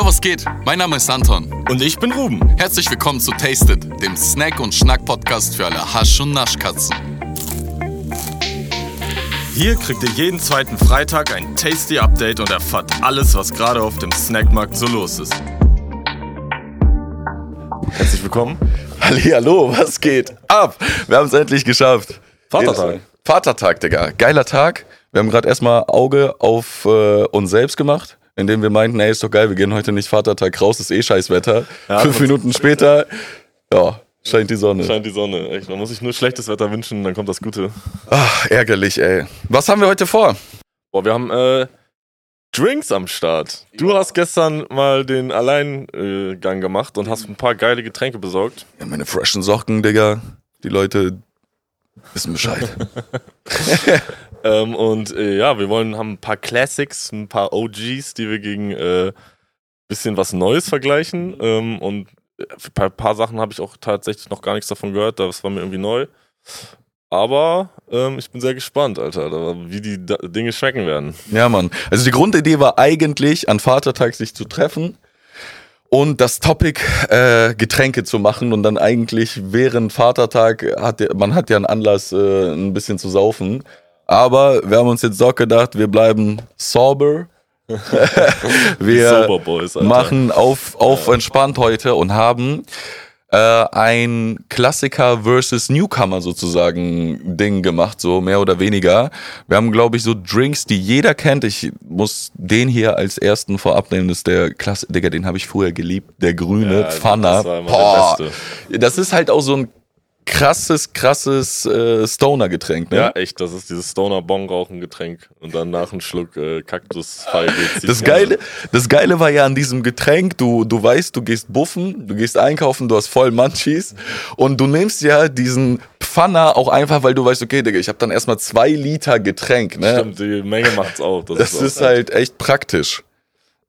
Jo, was geht? Mein Name ist Anton. Und ich bin Ruben. Herzlich willkommen zu Tasted, dem Snack- und Schnack-Podcast für alle Hasch- und Naschkatzen. Hier kriegt ihr jeden zweiten Freitag ein Tasty Update und erfahrt alles, was gerade auf dem Snackmarkt so los ist. Herzlich willkommen. Hallo, was geht ab? Wir haben es endlich geschafft. Vatertag. Vatertag, Digga. Geiler Tag. Wir haben gerade erstmal Auge auf äh, uns selbst gemacht, indem wir meinten, ey, ist doch geil, wir gehen heute nicht Vatertag raus, ist eh scheiß Wetter. Ja, Fünf Minuten später, ja, scheint die Sonne. Scheint die Sonne. Echt, man muss sich nur schlechtes Wetter wünschen, dann kommt das Gute. Ach, ärgerlich, ey. Was haben wir heute vor? Boah, wir haben äh, Drinks am Start. Du hast gestern mal den Alleingang gemacht und hast ein paar geile Getränke besorgt. Ja, meine freshen Socken, Digga. Die Leute wissen Bescheid. Ähm, und äh, ja, wir wollen haben ein paar Classics, ein paar OGs, die wir gegen äh, bisschen was Neues vergleichen. Ähm, und äh, ein paar Sachen habe ich auch tatsächlich noch gar nichts davon gehört. Das war mir irgendwie neu. Aber ähm, ich bin sehr gespannt, Alter, wie die da Dinge schmecken werden. Ja, Mann. Also die Grundidee war eigentlich, an Vatertag sich zu treffen und das Topic äh, Getränke zu machen und dann eigentlich während Vatertag hat man hat ja einen Anlass, äh, ein bisschen zu saufen. Aber wir haben uns jetzt doch gedacht, wir bleiben sober. wir Boys, machen auf, auf entspannt heute und haben äh, ein Klassiker versus Newcomer sozusagen Ding gemacht, so mehr oder weniger. Wir haben, glaube ich, so Drinks, die jeder kennt. Ich muss den hier als ersten vorab nehmen. Das ist der Klasse, Digga, den habe ich früher geliebt. Der grüne Ja, Pfanner. das Boah. Das ist halt auch so ein krasses, krasses äh, Stoner-Getränk, ne? Ja, echt, das ist dieses Stoner-Bong-Rauchen-Getränk. Und dann nach einem Schluck äh, Kaktusfeige. Das Geile, das Geile war ja an diesem Getränk, du, du weißt, du gehst buffen, du gehst einkaufen, du hast voll Munchies und du nimmst ja diesen Pfanner auch einfach, weil du weißt, okay, Digga, ich habe dann erstmal zwei Liter Getränk, ne? Stimmt, die Menge macht's auch. Das auch ist halt echt praktisch.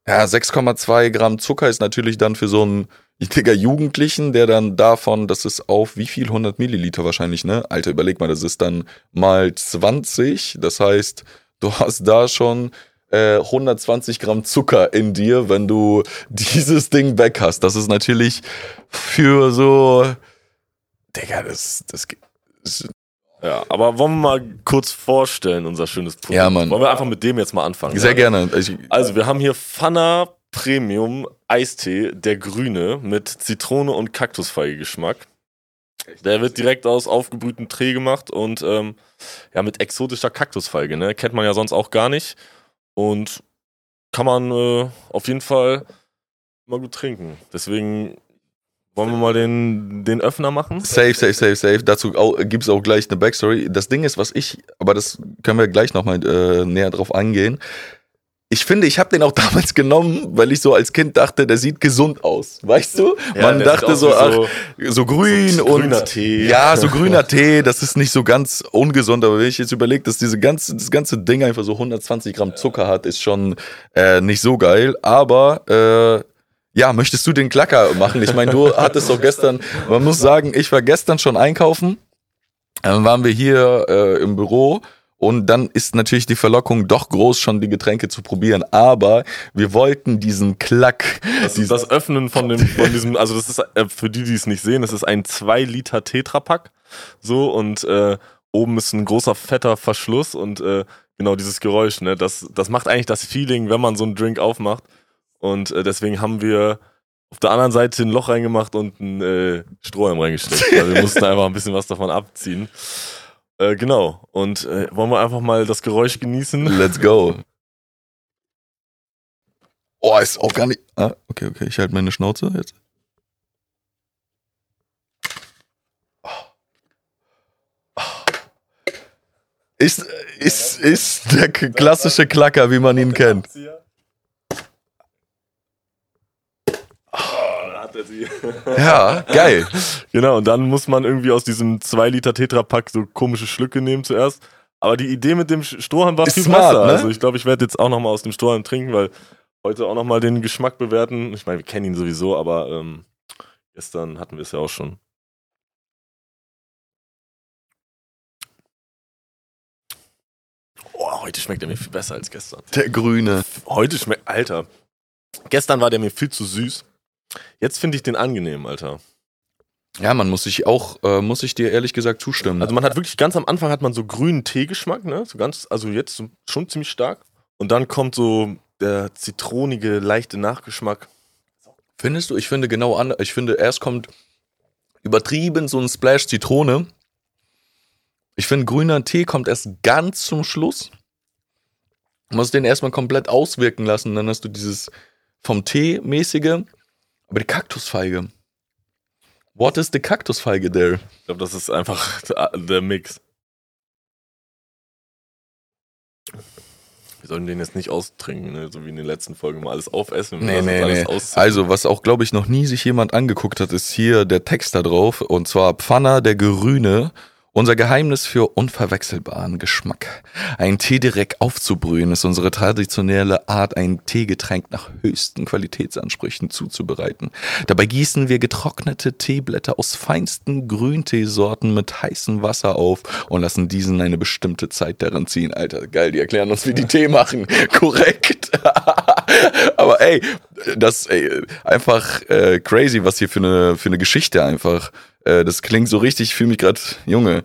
Ja, 6,2 Gramm Zucker ist natürlich dann für so einen Digga, Jugendlichen, der dann davon, das ist auf wie viel? 100 Milliliter wahrscheinlich, ne? Alter, überleg mal, das ist dann mal 20. Das heißt, du hast da schon äh, 120 Gramm Zucker in dir, wenn du dieses Ding weg hast. Das ist natürlich für so, Digga, das, das, das Ja, aber wollen wir mal kurz vorstellen, unser schönes Produkt? Ja, Mann. Wollen wir einfach mit dem jetzt mal anfangen? sehr ja? gerne. Ich, Also, wir haben hier Fana Premium Eistee, der grüne, mit Zitrone und Kaktusfeige Geschmack. Der wird direkt aus aufgebrühtem Tee gemacht und ähm, ja, mit exotischer Kaktusfeige, ne? Kennt man ja sonst auch gar nicht. Und kann man äh, auf jeden Fall mal gut trinken. Deswegen wollen wir mal den, den Öffner machen. Safe, safe, safe, safe. Dazu gibt es auch gleich eine Backstory. Das Ding ist, was ich, aber das können wir gleich nochmal äh, näher drauf eingehen. Ich finde, ich habe den auch damals genommen, weil ich so als Kind dachte, der sieht gesund aus. Weißt du? Ja, Man dachte so, ach, so grün so und. grüner Tee. Ja, so grüner Tee, das ist nicht so ganz ungesund. Aber wenn ich jetzt überlege, dass diese ganze, das ganze Ding einfach so 120 Gramm Zucker hat, ist schon äh, nicht so geil. Aber äh, ja, möchtest du den Klacker machen? Ich meine, du hattest doch gestern, man muss sagen, ich war gestern schon einkaufen. Dann waren wir hier äh, im Büro und dann ist natürlich die Verlockung doch groß, schon die Getränke zu probieren. Aber wir wollten diesen Klack. Das ist das Öffnen von, dem, von diesem, also das ist äh, für die, die es nicht sehen, das ist ein 2 Liter Tetrapack. So und äh, oben ist ein großer fetter Verschluss und äh, genau dieses Geräusch, ne, das, das macht eigentlich das Feeling, wenn man so einen Drink aufmacht. Und äh, deswegen haben wir auf der anderen Seite ein Loch reingemacht und einen äh, Strohhalm reingesteckt. Also wir mussten einfach ein bisschen was davon abziehen. Äh, genau. Und äh, wollen wir einfach mal das Geräusch genießen? Let's go. Oh, ist auch gar nicht. Ah, okay, okay, ich halte meine Schnauze jetzt. Ist, ist, ist der klassische Klacker, wie man ihn kennt. Ja, geil. Genau, und dann muss man irgendwie aus diesem 2 Liter Tetrapack so komische Schlücke nehmen zuerst. Aber die Idee mit dem Strohhalm war Ist viel smart, besser. ne? Also ich glaube, ich werde jetzt auch nochmal aus dem Strohhalm trinken, weil heute auch nochmal den Geschmack bewerten. Ich meine, wir kennen ihn sowieso, aber ähm, gestern hatten wir es ja auch schon. Oh, heute schmeckt er mir viel besser als gestern. Der Grüne. Heute schmeckt, Alter, Gestern war der mir viel zu süß. Jetzt finde ich den angenehm, Alter. Ja, man muss sich auch, äh, muss ich dir ehrlich gesagt zustimmen. Also man hat wirklich ganz am Anfang hat man so grünen Teegeschmack, ne? So ganz, also jetzt schon ziemlich stark. Und dann kommt so der zitronige, leichte Nachgeschmack. Findest du? Ich finde genau an. Ich finde, erst kommt übertrieben so ein Splash Zitrone. Ich finde, grüner Tee kommt erst ganz zum Schluss. Du musst den erstmal komplett auswirken lassen. Dann hast du dieses vom Tee mäßige. Aber die Kaktusfeige. What is the Kaktusfeige there? Ich glaube, das ist einfach der- Mix. Wir sollen den jetzt nicht austrinken, ne? so wie in den letzten Folgen mal alles aufessen. Nee, nee, nee. Also, was auch, glaube ich, noch nie sich jemand angeguckt hat, ist hier der Text da drauf. Und zwar Pfanner der Gerüne. Unser Geheimnis für unverwechselbaren Geschmack. Ein Tee direkt aufzubrühen ist unsere traditionelle Art, ein Teegetränk nach höchsten Qualitätsansprüchen zuzubereiten. Dabei gießen wir getrocknete Teeblätter aus feinsten Grünteesorten mit heißem Wasser auf und lassen diesen eine bestimmte Zeit darin ziehen. Alter, geil, die erklären uns, wie die Tee machen. Korrekt. Aber ey, das ey, einfach äh, crazy, was hier für eine für eine Geschichte einfach. Äh, das klingt so richtig, ich fühle mich gerade Junge.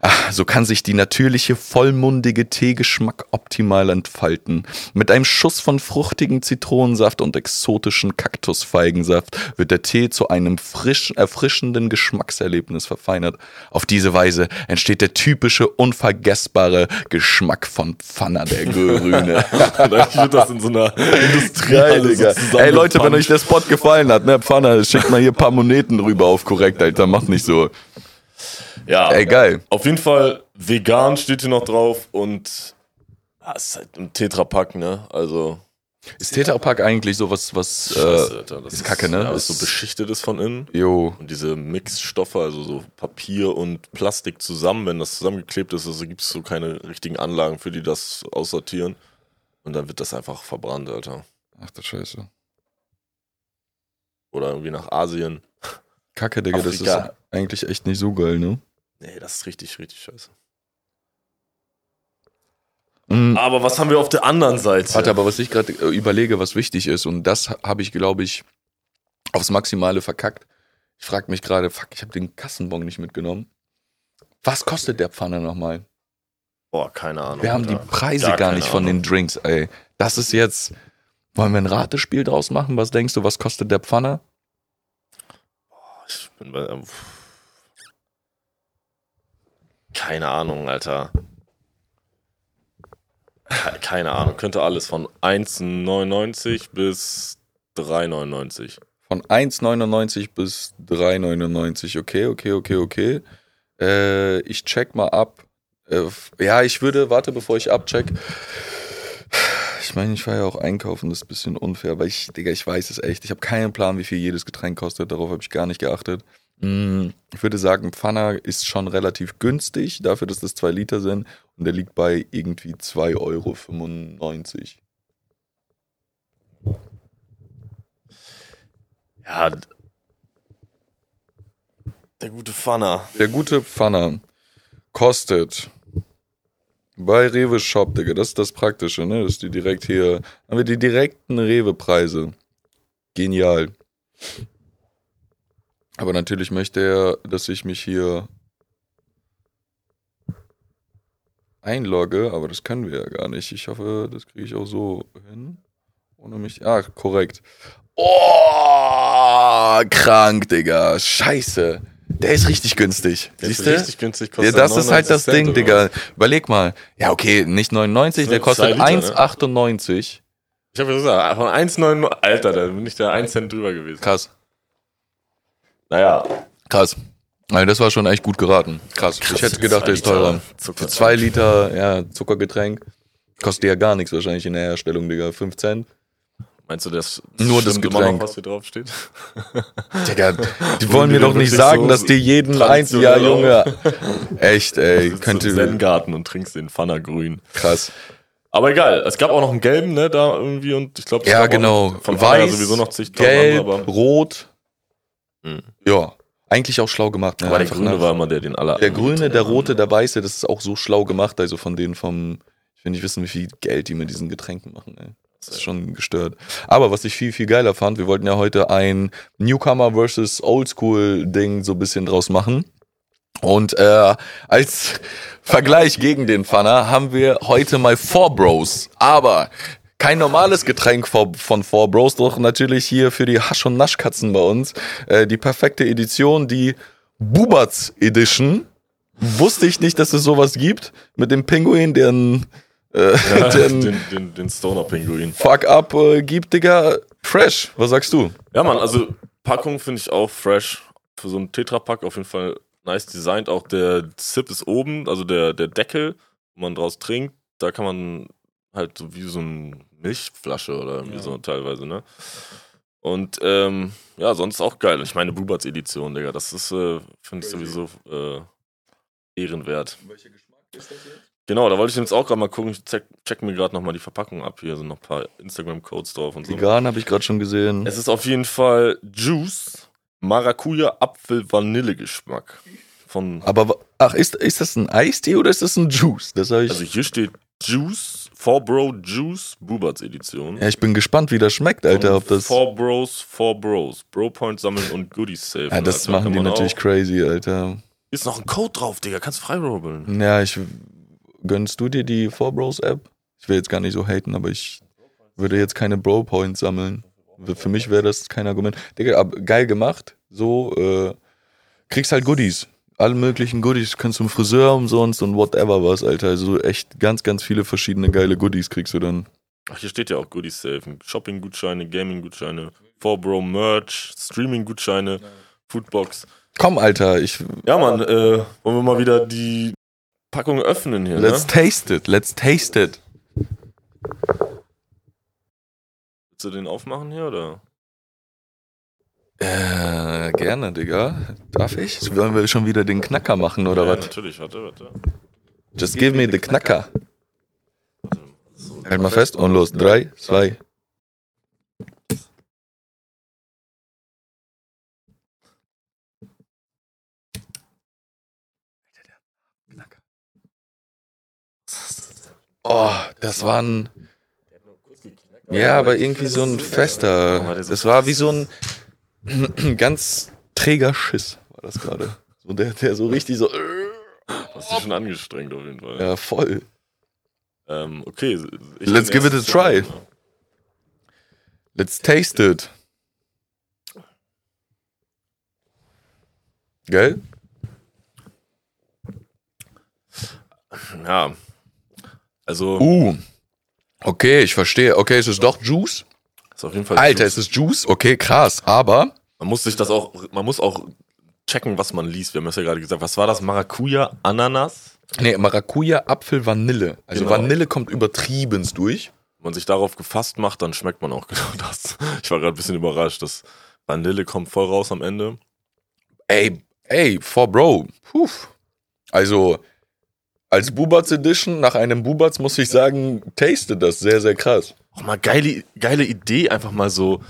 Ach, so kann sich die natürliche vollmundige Teegeschmack optimal entfalten. Mit einem Schuss von fruchtigen Zitronensaft und exotischen Kaktusfeigensaft wird der Tee zu einem frisch, erfrischenden Geschmackserlebnis verfeinert. Auf diese Weise entsteht der typische, unvergessbare Geschmack von Pfanner der Grüne. ich würde das in so einer Industrie Geil, so Ey Leute, wenn euch der Spot gefallen hat, ne, Pfanner, schickt mal hier ein paar Moneten rüber auf korrekt, Alter. Macht nicht so. Ja, Ey, geil. auf jeden Fall vegan steht hier noch drauf und ah, es ist halt ein Tetrapack, ne? Also Ist Tetrapack eigentlich sowas, was, Scheiße, äh, Alter, das ist Kacke, ne? Ja, Das- was so beschichtet ist von innen. jo, Und diese Mixstoffe, also so Papier und Plastik zusammen, wenn das zusammengeklebt ist, also gibt es so keine richtigen Anlagen, für die das aussortieren. Und dann wird das einfach verbrannt, Alter. ach du Scheiße. Oder irgendwie nach Asien. Kacke, Digga, das Afrika. ist eigentlich echt nicht so geil, ne? Nee, das ist richtig, richtig scheiße. Mhm. Aber was haben wir auf der anderen Seite? Warte, aber was ich gerade äh, überlege, was wichtig ist, und das habe ich, glaube ich, aufs Maximale verkackt. Ich frage mich gerade, fuck, ich habe den Kassenbon nicht mitgenommen. Was kostet der Pfanne nochmal? Boah, keine Ahnung. Wir haben die Alter. Preise Gar gar, nicht von Ahnung. den Drinks, ey. Das ist jetzt. Wollen wir ein Ratespiel draus machen? Was denkst du, was kostet der Pfanne? Ich bin bei, ähm, keine Ahnung, Alter. Ke- Keine Ahnung. Könnte alles von 1,99 bis 3,99. Von 1,99 bis 3,99. Okay, okay, okay, okay. Äh, ich check mal ab. Äh, ja, ich würde, warte, bevor ich abcheck. Ich meine, ich war ja auch einkaufen, das ist ein bisschen unfair, weil ich, Digga, ich weiß es echt. Ich habe keinen Plan, wie viel jedes Getränk kostet. Darauf habe ich gar nicht geachtet. Mm, Ich würde sagen, Pfanner ist schon relativ günstig, dafür, dass das 2 Liter sind. Und der liegt bei irgendwie 2,95 Euro. Ja. Der gute Pfanner. Der gute Pfanner kostet bei Rewe Shop, Digga, das ist das Praktische, ne? Das ist die direkt hier, haben wir die direkten Rewe-Preise. Genial. Aber natürlich möchte er, dass ich mich hier einlogge, aber das können wir ja gar nicht. Ich hoffe, das kriege ich auch so hin. Ohne mich. Ah, korrekt. Oh, krank, Digga. Scheiße. Der ist richtig günstig. Der ist Siehst du? richtig günstig. Ja, kostet das ist halt 99 das Ding, Digga. Überleg mal. Ja, okay, nicht 99, Das der kostet zwei Liter, ne? 1,98. Ich habe ja gesagt, von 1,9. Alter, da bin ich da 1 Cent drüber gewesen. Krass, Naja. krass. Also das war schon echt gut geraten. Krass. Krass, ich hätte gedacht, der ist teurer. Zucker. Für zwei Liter ja, Zuckergetränk kostet ja gar nichts wahrscheinlich in der Herstellung, Digga. 5 Cent. Meinst du, das Nur das Getränk. noch, was hier drauf steht? Digga, die wollen mir doch nicht sagen, so dass die jeden einzelnen, ja, Junge. Echt, ey. Könnte, Zen-Garten und trinkst den Pfanner grün. krass. Aber egal, es gab auch noch einen gelben, ne, da irgendwie und ich glaube, Ja, genau. Von Weiß, sowieso noch zig Gelb, aber, rot. Mhm. Ja, eigentlich auch schlau gemacht. Ne? aber der grüne nach- war immer der, den alle Der grüne, der rote, der weiße, das ist auch so schlau gemacht, also von denen vom, ich will nicht wissen, wie viel Geld die mit diesen Getränken machen, ey. Das ist schon gestört. Aber was ich viel, viel geiler fand, wir wollten ja heute ein Newcomer versus Oldschool-Ding so ein bisschen draus machen. Und äh, als Vergleich gegen den Pfanner haben wir heute mal Four Bros. Aber kein normales Getränk von Four Bros, doch natürlich hier für die Hasch- und Naschkatzen bei uns. Äh, die perfekte Edition, die Bubatz Edition. Wusste ich nicht, dass es sowas gibt. Mit dem Pinguin, der ein äh, Ja, den den, den, den Stoner-Pinguin. Fuck-up äh, gibt, Digga. Fresh. Was sagst du? Ja, Mann, also Packung finde ich auch fresh. Für so einen Tetrapack auf jeden Fall nice designt. Auch der Zip ist oben, also der, der Deckel, wo man draus trinkt. Da kann man halt so wie so eine Milchflasche oder irgendwie Ja. so teilweise, ne? Und ähm, ja, sonst auch geil. Ich meine, Buberts Edition, Digga, das ist, äh, finde ich sowieso äh, ehrenwert. Welcher Geschmack ist das jetzt? Genau, da wollte ich jetzt auch gerade mal gucken. Ich check, check mir gerade nochmal die Verpackung ab. Hier sind noch ein paar Instagram-Codes drauf und so. Vegan habe ich gerade schon gesehen. Es ist auf jeden Fall Juice, Maracuja, Apfel, Vanille-Geschmack. Von, Aber ach, ist, ist das ein Eistee oder ist das ein Juice? Das habe ich. also hier steht Juice, 4Bro Juice, Buberts Edition. ja, ich bin gespannt, wie das schmeckt, Alter. Ob das. 4 Bros, 4 Bros. Bro Points sammeln und Goodies safe. Ja, das machen die natürlich crazy, Alter. Ist noch ein Code drauf, Digga. Kannst freirobeln. Ja, ich. Gönnst du dir die Four Bros App? Ich will jetzt gar nicht so haten, aber ich würde jetzt keine Bro Points sammeln. Für mich wäre das kein Argument. Digga, aber geil gemacht. So, äh, kriegst halt Goodies. Alle möglichen Goodies. Kannst zum Friseur umsonst und whatever was, Alter. Also echt ganz, ganz viele verschiedene geile Goodies kriegst du dann. Ach, hier steht ja auch Goodies safe. Shopping-Gutscheine, Gaming-Gutscheine, 4Bro Merch, Streaming-Gutscheine, Foodbox. Komm, Alter, ich. Ja, Mann, äh, wollen wir mal wieder die Packung öffnen hier, Let's ne? taste it. Let's taste it. Willst du den aufmachen hier, oder? Äh, gerne, Digga. Darf ich? Wollen wir schon wieder den Knacker machen, oder ja, was? natürlich, warte, warte. Just give me the Knacker. So, Halt mal fest und los. Drei, zwei. Oh, das war ein. Ja, aber irgendwie so ein fester. Das war wie so ein ganz träger Schiss, war das gerade. So der, der so richtig so. Hast dich schon angestrengt auf jeden Fall. Ja, voll. Ähm, okay. Let's give it a try. Let's taste it. Gell? Ja. Also, Uh. Okay, ich verstehe. Okay, es ist doch Juice. ist auf jeden Fall. Alter, Juice. es ist Juice. Okay, krass. Aber Man muss sich das auch, man muss auch checken, was man liest. Wir haben es ja gerade gesagt. Was war das? Maracuja, Ananas? nee, Maracuja, Apfel, Vanille. Also Genau. Vanille kommt übertriebenst durch. Wenn man sich darauf gefasst macht, dann schmeckt man auch genau das. Ich war gerade ein bisschen überrascht. Das Vanille kommt voll raus am Ende. Ey, ey, for Bro. Puh. Also als Bubatz Edition nach einem Bubatz muss ich sagen, taste das sehr sehr krass. Auch mal geile, geile Idee, einfach mal so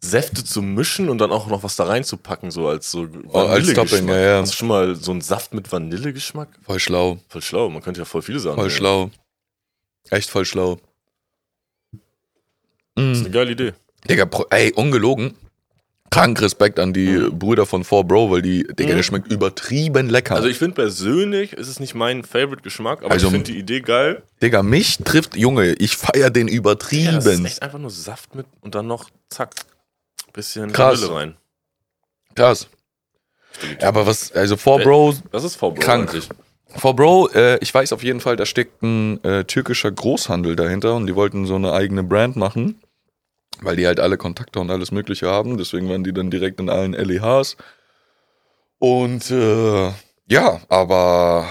Säfte zu mischen und dann auch noch was da reinzupacken, so als so Oh, als. Topping, ja, ja. Hast du schon mal so einen Saft mit Vanillegeschmack? Voll schlau. Voll schlau, man könnte ja voll viele Sachen. Voll nehmen. schlau. Echt voll schlau. Das ist Mm. eine geile Idee. Digga, ey, ungelogen. Krank Respekt an die Brüder von 4Bro, weil die, Digga, Mhm. der schmeckt übertrieben lecker. Also ich finde persönlich ist es nicht mein Favorite-Geschmack, aber Also- ich finde die Idee geil. Digga, mich trifft, Junge, ich feier den Ja, das ist übertrieben. echt einfach nur Saft mit und dann noch zack, bisschen Krass. Vanille rein. Krass. Ja, aber was, also 4Bro, Das ist V-Bro Krank. eigentlich. 4Bro, äh, ich weiß auf jeden Fall, da steckt ein äh, türkischer Großhandel dahinter und die wollten so eine eigene Brand machen, weil die halt alle Kontakte und alles Mögliche haben. Deswegen waren die dann direkt in allen LEHs. Und äh, ja, aber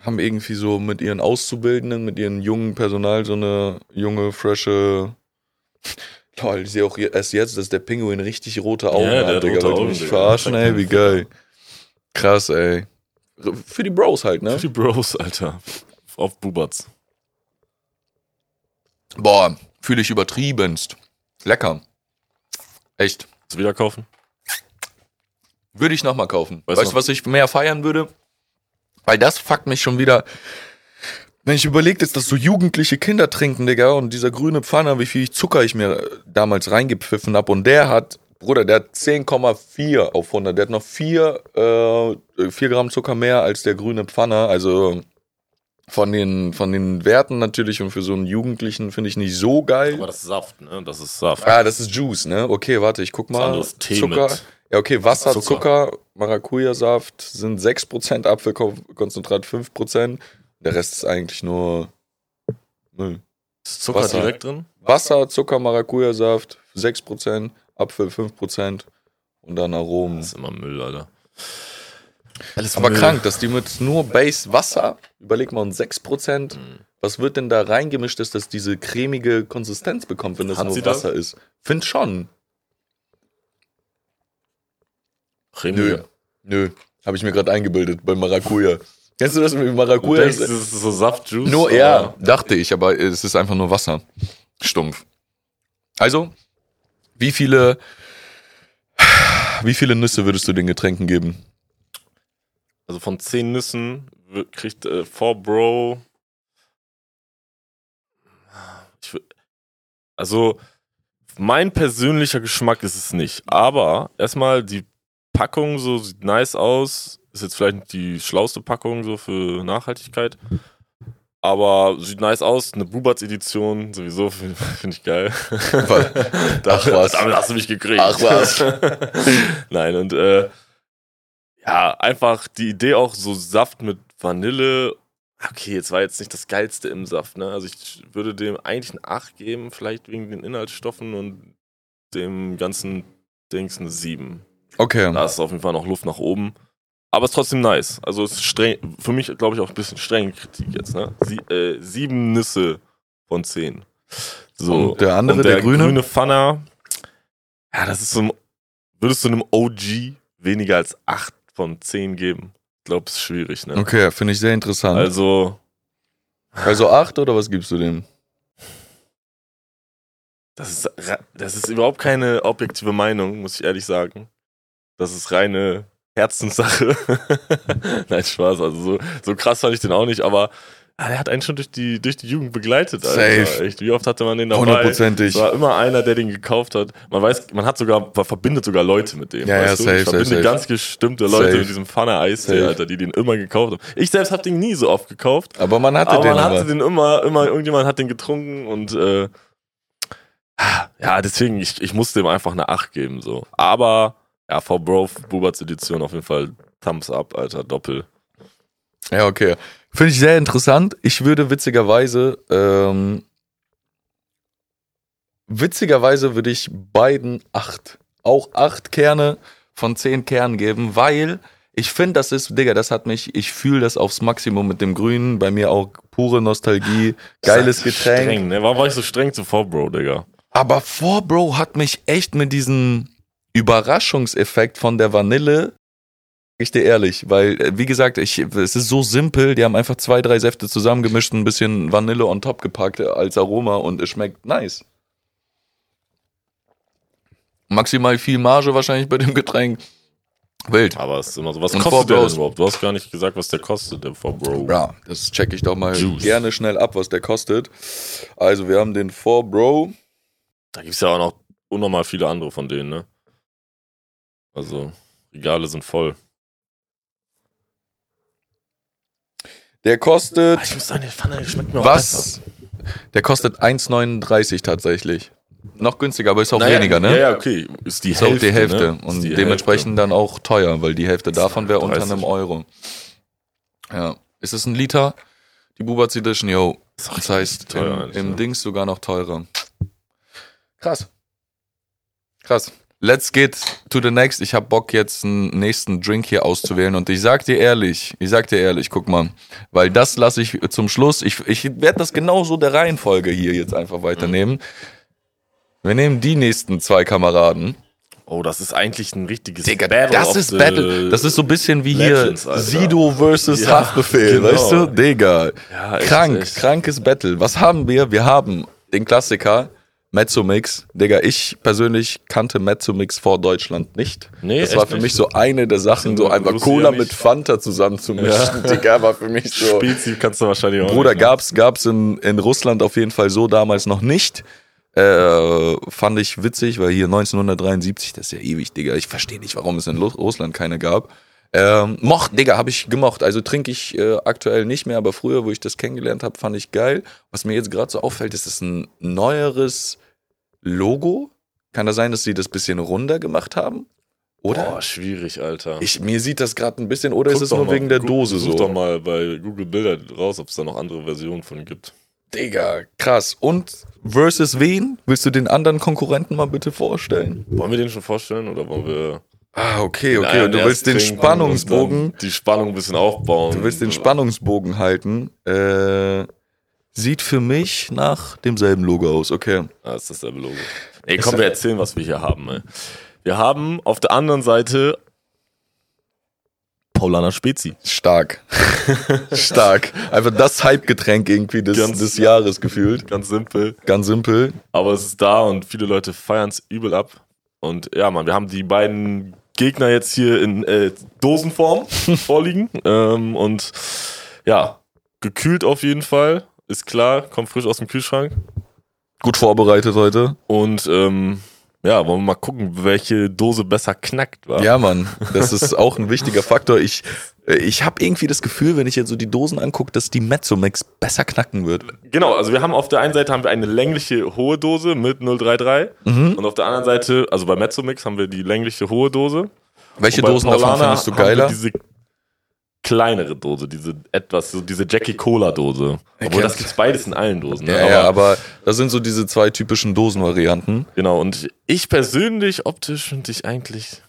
haben irgendwie so mit ihren Auszubildenden, mit ihren jungen Personal so eine junge, frische. Toll, ich sehe auch erst jetzt, dass der Pinguin richtig rote Augen Ja, der hat, Digga. rote Wollt ihr Augen, mich verarschen, ey, wie geil. Krass, ey. Für die Bros halt, ne? Die Bros, Alter. Auf Bubatz. Boah, fühle ich übertriebenst. Lecker. Echt. Du wieder kaufen? Würde ich nochmal kaufen. Weißt Weißt du du, was ich mehr feiern würde? Weil das fuckt mich schon wieder. Wenn ich überlege, dass das so jugendliche Kinder trinken, Digga, und dieser grüne Pfanner, wie viel Zucker ich mir damals reingepfiffen hab und der hat, Bruder, der hat 10,4 auf 100. Der hat noch 4, äh, 4 Gramm Zucker mehr als der grüne Pfanner. Also von den, von den Werten natürlich und für so einen Jugendlichen finde ich nicht so geil. Aber das ist Saft, ne? Das ist Saft. Ah, das ist Juice, ne? Okay, warte, ich guck Das mal. ist Tee Zucker. mit Ja, okay, Wasser, Zucker. Zucker, Maracuja-Saft sind 6%, Apfelkonzentrat 5%. Der Rest ist eigentlich nur Müll. Ist Zucker Wasser. direkt drin? Wasser, Zucker, Maracuja-Saft 6%, Apfel 5% und dann Aromen. Das ist immer Müll, Alter. Alles Aber Müll. krank, dass die mit nur Base Wasser, überleg mal, und 6%, Mhm. was wird denn da reingemischt, dass das diese cremige Konsistenz bekommt, wenn das Hat nur sie das? Wasser ist? Find schon. Premium. Nö. Nö. Habe ich mir gerade eingebildet bei Maracuja. Kennst du das mit Du Maracuja? denkst, das ist so Saftjuice? Nur ja, dachte ich, aber es ist einfach nur Wasser. Stumpf. Also, wie viele, wie viele Nüsse würdest du den Getränken geben? Also von 10 Nüssen kriegt äh, 4Bro. Ich, wür- also, mein persönlicher Geschmack ist es nicht. Aber erstmal, die Packung so sieht nice aus. Ist jetzt vielleicht nicht die schlauste Packung so für Nachhaltigkeit. Aber sieht nice aus. Eine Bubatz-Edition sowieso finde find ich geil. Ach was. Damit hast du mich gekriegt. Ach was. Nein, und äh, ja, einfach die Idee auch so Saft mit Vanille. Okay, jetzt war jetzt nicht das Geilste im Saft, ne? Also ich würde dem eigentlich eine 8 geben, vielleicht wegen den Inhaltsstoffen und dem ganzen Dings eine 7. Okay. Da ist auf jeden Fall noch Luft nach oben. Aber ist trotzdem nice. Also ist streng, für mich glaube ich auch ein bisschen strenge Kritik jetzt, ne? Sie, äh, sieben Nüsse von zehn. So. Und der andere, Und der, der grüne? grüne Pfanner, ja, das ist so ein, würdest du einem OG weniger als acht von zehn geben? Ich glaube, es ist schwierig, ne? Okay, finde ich sehr interessant. Also, Also acht oder was gibst du dem? das ist, das ist überhaupt keine objektive Meinung, muss ich ehrlich sagen. Das ist reine Herzenssache. Nein, Spaß. Also so, so krass fand ich den auch nicht, aber ah, der hat einen schon durch die, durch die Jugend begleitet. Alter. Safe. Echt, wie oft hatte man den dabei? Hundertprozentig. Es war immer einer, der den gekauft hat. Man weiß, man hat sogar, man verbindet sogar Leute mit dem. Ja, ja, safe, ich verbinde safe, safe. ganz bestimmte Leute Safe. mit diesem Pfanne Safe. Alter, die den immer gekauft haben. Ich selbst habe den nie so oft gekauft. Aber man hatte Aber den man hatte immer. den immer, immer, irgendjemand hat den getrunken und äh, ja, deswegen, ich, ich musste ihm einfach eine 8 geben, so. Aber, ja, V Bro, Buberts Edition auf jeden Fall Thumbs up, Alter, Doppel. Ja, okay. Finde ich sehr interessant. Ich würde witzigerweise, ähm, witzigerweise würde ich beiden acht, auch acht Kerne von zehn Kernen geben, weil ich finde, das ist, Digga, das hat mich, ich fühle das aufs Maximum mit dem Grünen, bei mir auch pure Nostalgie, geiles Getränk. Streng, ne? Warum war ich so streng zu V Bro, Digga? Aber 4Bro hat mich echt mit diesem Überraschungseffekt von der Vanille, ich dir ehrlich, weil, äh, wie gesagt, ich, es ist so simpel, die haben einfach zwei, drei Säfte zusammengemischt, ein bisschen Vanille on top gepackt als Aroma und es schmeckt nice. Maximal viel Marge wahrscheinlich bei dem Getränk. Wild. Aber es ist immer so. Was Und kostet der denn überhaupt? Du hast gar nicht gesagt, was der kostet, der V Bro. Ja, das check ich doch mal Juice. gerne schnell ab, was der kostet. Also wir haben den 4Bro. Da gibt's ja auch noch unnormal viele andere von denen, ne? Also, Regale sind voll. Der kostet. Ah, ich muss sagen, der Pfanne schmeckt mir auch. Was? Der kostet 1,39 tatsächlich. Noch günstiger, aber ist auch Naja, weniger, ne? Ja, ja, okay. Ist die Ist auch Hälfte. die Hälfte. Ne? Und die dementsprechend dann auch teuer, weil die Hälfte davon wäre unter 30. einem Euro. Ja. Ist es ein Liter? Die Bubatz Edition, yo. Ist auch Das heißt, teuer im, im? Dings sogar noch teurer. Krass. Krass. Let's get to the next. Ich hab Bock jetzt einen nächsten Drink hier auszuwählen und ich sag dir ehrlich, ich sag dir ehrlich, guck mal, weil das lasse ich zum Schluss. Ich, ich werde das genauso der Reihenfolge hier jetzt einfach weiternehmen. Wir nehmen die nächsten zwei Kameraden. Oh, das ist eigentlich ein richtiges Digga, Battle das ist Battle. Das ist so ein bisschen wie Legends, hier Alter. Sido versus Ja, Haftbefehl, genau. weißt du? Digga. Ja, Krank, echt. krankes Battle. Was haben wir? Wir haben den Klassiker Mezzomix. Digga, ich persönlich kannte Mezzomix vor Deutschland nicht. Nee, das war für nicht? mich so eine der Sachen, so Ja, einfach Cola ja mit. Fanta zusammenzumischen. Digga, war für mich so. Spezi kannst du wahrscheinlich auch Bruder, nicht, ne? gab's, gab's in, in Russland auf jeden Fall so damals noch nicht. Äh, fand ich witzig, weil hier 1973, das ist ja ewig, Digga. Ich verstehe nicht, warum es in Russland keine gab. Ähm, mocht, Digga, habe ich gemocht. Also trinke ich äh, aktuell nicht mehr, aber früher, wo ich das kennengelernt habe, fand ich geil. Was mir jetzt gerade so auffällt, ist es ein neueres Logo. Kann das sein, dass sie das bisschen runder gemacht haben? Oder? Boah, schwierig, Alter. Ich, mir sieht das gerade ein bisschen, oder Guck ist es nur mal, wegen der gu- Dose Such so? doch mal bei Google Bilder raus, ob es da noch andere Versionen von gibt. Digga, krass. Und versus wen? Willst du den anderen Konkurrenten mal bitte vorstellen? Wollen wir den schon vorstellen oder wollen wir. Ah, okay, okay. Und du willst den Spannungsbogen, Die Spannung ein bisschen aufbauen. du willst den Spannungsbogen halten. Äh, sieht für mich nach demselben Logo aus. Okay. Ah, ist dasselbe Logo. Ey, komm, wir erzählen, was wir hier haben, ey. Wir haben auf der anderen Seite Paulana Spezi. Stark. Stark. Einfach das Hype-Getränk irgendwie des, Ganz- des Jahres gefühlt. Ganz simpel. Ganz simpel. Aber es ist da und viele Leute feiern es übel ab. Und ja, Mann, wir haben die beiden Gegner jetzt hier in äh, Dosenform vorliegen. Ähm, und ja, gekühlt auf jeden Fall. Ist klar, kommt frisch aus dem Kühlschrank. Gut vorbereitet heute. Und ähm, ja, wollen wir mal gucken, welche Dose besser knackt. Wa? Ja, Mann, das ist auch ein wichtiger Faktor. Ich, äh, ich habe irgendwie das Gefühl, wenn ich jetzt so die Dosen angucke, dass die Mezzomix besser knacken wird. Genau, also wir haben auf der einen Seite haben wir eine längliche hohe Dose mit 033 Mhm. und auf der anderen Seite, also bei Mezzomix haben wir die längliche hohe Dose. Welche Dosen davon Paulaner findest du geiler? Diese kleinere Dose, diese etwas, so diese Jackie Cola Dose. Obwohl das gibt's beides in allen Dosen. Ne? Ja, ja, aber das sind so diese zwei typischen Dosenvarianten. genau, und ich persönlich optisch finde ich eigentlich,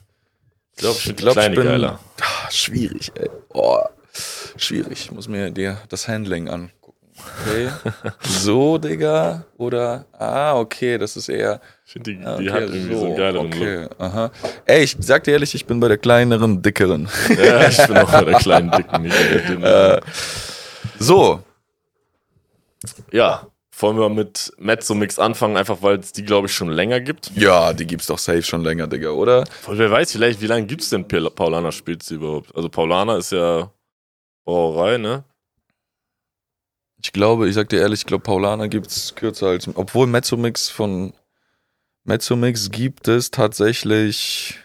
ich glaube, ich die glaub, ich bin- geiler. Ah, schwierig, ey. Oh, schwierig. Ich muss mir dir das Handling angucken. Okay. so, Digga. Oder, ah, okay, das ist eher. Ich finde, die, die okay, hat irgendwie so, einen geileren Okay, aha. Ey, ich sag dir ehrlich, ich bin bei der kleineren, dickeren. Look. Ja, ich bin auch bei der kleinen Dicken, nicht bei der dünnen. Äh, so, Ja, wollen wir mit Mezzomix anfangen, einfach weil es die, glaube ich, schon länger gibt. ja, die gibt's doch safe schon länger, Digga, oder? Und wer weiß, vielleicht, wie lange gibt's denn Paulaner Spezi überhaupt? Also Paulaner ist ja Brauerei, ne? Ich glaube, ich sag dir ehrlich, ich glaube, Paulaner gibt's kürzer als. Obwohl Mezzomix von Mezzomix gibt es tatsächlich.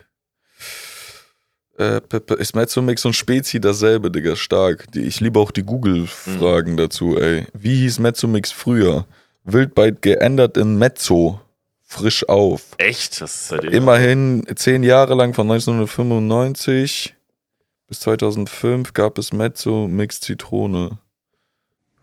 Äh, ist Mezzomix und Spezi dasselbe, Digga, stark. Die, ich liebe auch die Google-Fragen dazu, ey. Wie hieß Mezzomix früher? Wildbyte geändert in Mezzo. Frisch auf. Echt? Das ist seitdem. Immerhin zehn Jahre lang von 1995 bis 2005 gab es Mezzo Mix Zitrone.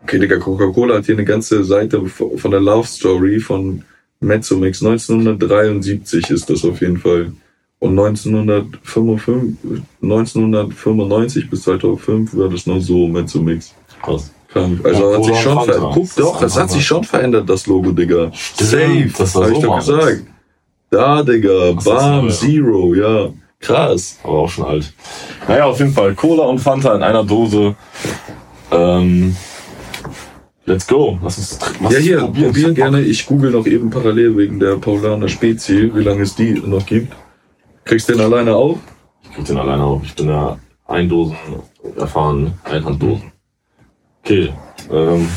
Okay, Digga, Coca-Cola hat hier eine ganze Seite von der Love Story von Mezzo Mix. 1973 ist das auf jeden Fall. Und 1955, 1995 bis 2005 war das noch so Mezzo Mix. Krass. Also Ja, hat sich schon verändert. Guck doch, das hat sich schon verändert, das Logo, Digga. Stimmt, das war hab so ich doch gesagt. Da, Digga, das Bam, Zero, ja. Krass. Aber auch schon alt. Naja, auf jeden Fall Cola und Fanta in einer Dose. Ähm, let's go. Lass uns was ja, hier, probieren. probier gerne. Ich google noch eben parallel wegen der Paulaner Spezi, wie lange es die noch gibt. Kriegst den alleine auf? Ich krieg den alleine auf. Ich bin ja Eindosen erfahren, Einhanddosen. Okay, ähm,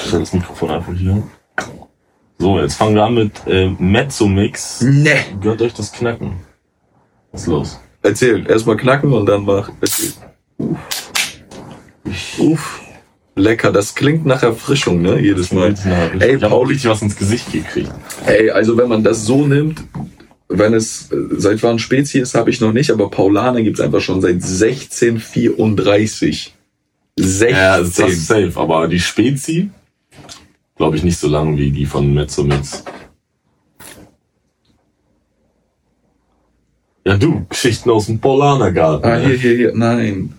ich stell das Mikrofon einfach hier. So, jetzt fangen wir an mit äh, Mezzomix. Ne. Gehört euch das Knacken. Was ist los? Erzähl. Erstmal knacken und dann mach. Erzähl. Uff. Uff. Lecker. Das klingt nach Erfrischung, ne? Jedes Mal. Ey, ich habe auch Pauli. richtig was ins Gesicht gekriegt. Ey, also wenn man das so nimmt, wenn es äh, seit wann Spezi ist, habe ich noch nicht, aber Paulaner gibt's einfach schon seit 1634. 16. Ja, das ist safe, aber die Spezi, glaube ich, nicht so lang wie die von Mezzomix. Ja, du, Geschichten aus dem Polanergarten. ah, hier, hier, hier. Nein.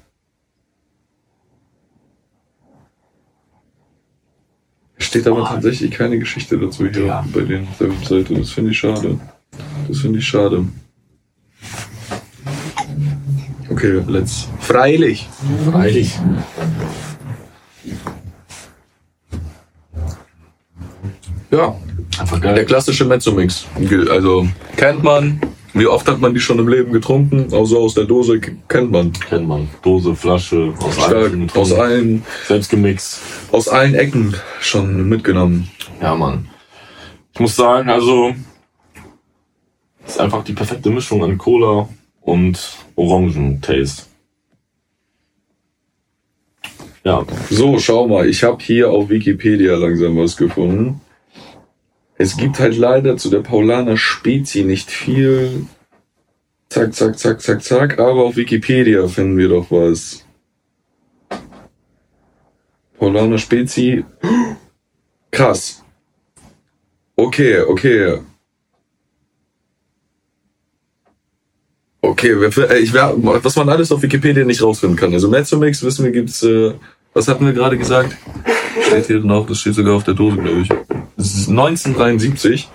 Steht aber tatsächlich keine Geschichte dazu hier Ja. bei den auf der Webseite. Das finde ich schade. Das finde ich schade. Okay, let's. Freilich. Freilich. Ja, Einfach Der geil. klassische Mezzo-Mix. Also kennt man. Wie oft hat man die schon im Leben getrunken? Außer aus der Dose kennt man. Kennt man. Dose, Flasche, aus Stark, allen, aus allen, selbst gemixt. aus allen Ecken schon mitgenommen. Ja, Mann. Ich muss sagen, also ist einfach die perfekte Mischung an Cola und Orangen-Taste. Ja, So, schau mal, ich habe hier auf Wikipedia langsam was gefunden. Es gibt halt leider zu der Paulaner Spezi nicht viel. Zack, zack, zack, zack, zack. Aber auf Wikipedia finden wir doch was. Paulaner Spezi. Krass. Okay, okay. Okay, äh, ich, was man alles auf Wikipedia nicht rausfinden kann. Also Mezzomix, wissen wir, gibt's, äh, was hatten wir gerade gesagt? Steht hier noch, das steht sogar auf der Dose, glaube ich. Das ist 1973.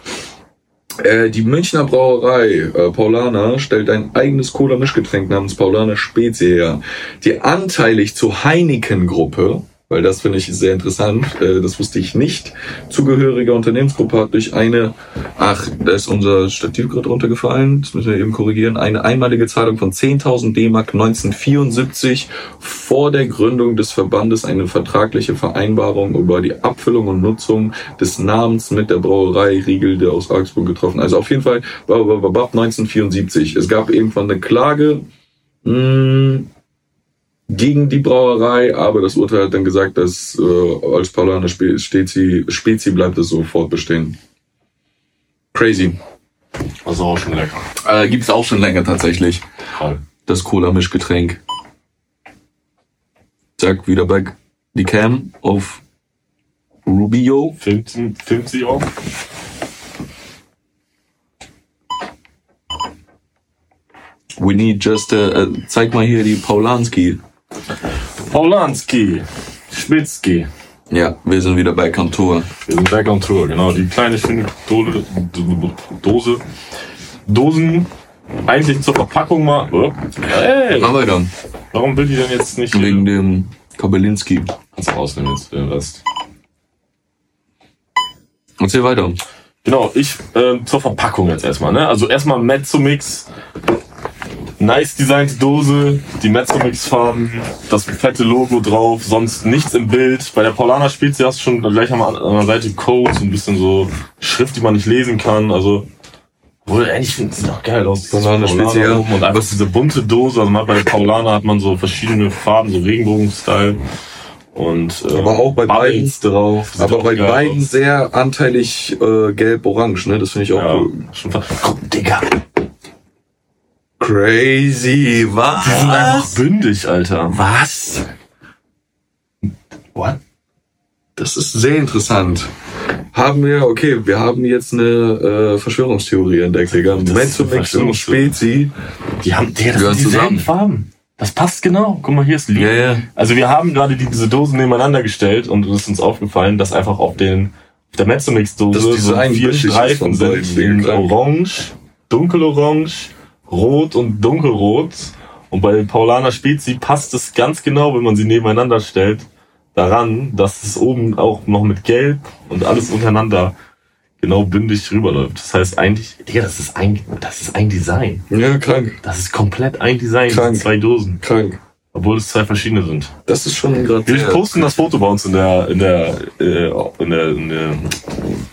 Äh, die Münchner Brauerei äh, Paulaner stellt ein eigenes Cola-Mischgetränk namens Paulaner Spezie her, die anteilig zur Heineken-Gruppe, weil das finde ich sehr interessant, äh, das wusste ich nicht, zugehörige Unternehmensgruppe hat durch eine, ach, da ist unser Stativ gerade runtergefallen, das müssen wir eben korrigieren, eine einmalige Zahlung von 10.000 D-Mark 1974 vor der Gründung des Verbandes eine vertragliche Vereinbarung über die Abfüllung und Nutzung des Namens mit der Brauerei Riegel, der aus Augsburg getroffen. Also auf jeden Fall bab, bab, bab, bab, 1974. Es gab irgendwann eine Klage. Mh, gegen die Brauerei, aber das Urteil hat dann gesagt, dass äh, als Paulaner Spe Spezi, Spezi bleibt es sofort bestehen. Crazy. also auch schon lecker. Äh, Gibt es auch schon länger tatsächlich. Voll. Das Cola-Mischgetränk. Zack, wieder back. Die Cam auf Rubio. Filmt, sie- filmt sie auch? We need just, äh, äh, zeig mal hier die Paulanski. Paulanski, Spitzki. Ja, wir sind wieder bei Kantor. Wir sind back on tour, genau. Die kleine schöne Dose, Dose, Dosen, eigentlich zur Verpackung mal. Oh. Hey, Machen wir dann. warum will die denn jetzt nicht Wegen dem Kabelinski. Kannst du rausnehmen jetzt den Rest. Erzähl weiter. Genau, ich äh, zur Verpackung jetzt erstmal. Ne? Also erstmal Mezzomix. Nice designte Dose, die Mezzomix-Farben, das fette Logo drauf, sonst nichts im Bild. Bei der Paulaner Spezie hast du schon gleich an der Seite Codes, ein bisschen so Schrift, die man nicht lesen kann. Also, wohl eigentlich finde sieht auch geil aus. dieses Paulaner Spezie, ja. oben Und einfach diese bunte Dose. Also bei der Paulaner hat man so verschiedene Farben, so Regenbogen-Style. Und äh, Aber auch bei Bubbles drauf. Sieht Aber bei beiden aus. sehr anteilig äh, gelb-orange, ne? Das finde ich auch Ja, cool. schon fast. Guck, Digga. Crazy, was? Die sind einfach bündig, Alter. Was? What? Das ist sehr interessant. Haben wir, okay, wir haben jetzt eine äh, Verschwörungstheorie entdeckt, Digga. Mezzomix und. Spezi. Die haben, Digga, das sind dieselben. Farben. Das passt genau. Guck mal, hier ist Liebe. Ja, ja. Also wir haben gerade die, diese Dosen nebeneinander gestellt und es ist uns aufgefallen, dass einfach auf den auf der Mezzomix-Dose so vier Streifen sind. Orange, Dunkelorange, Rot und Dunkelrot. Und bei den Paulaner Spezi passt es ganz genau, wenn man sie nebeneinander stellt, daran, dass es oben auch noch mit Gelb und alles untereinander genau bündig rüberläuft. Das heißt eigentlich, Digga, das ist ein, das ist ein Design. Ja, krank, Das ist komplett ein Design, Krank. zwei Dosen. krank. Obwohl es zwei verschiedene sind. Das ist schon gerade Wir posten das Foto bei uns in der, in der, äh, in der, in der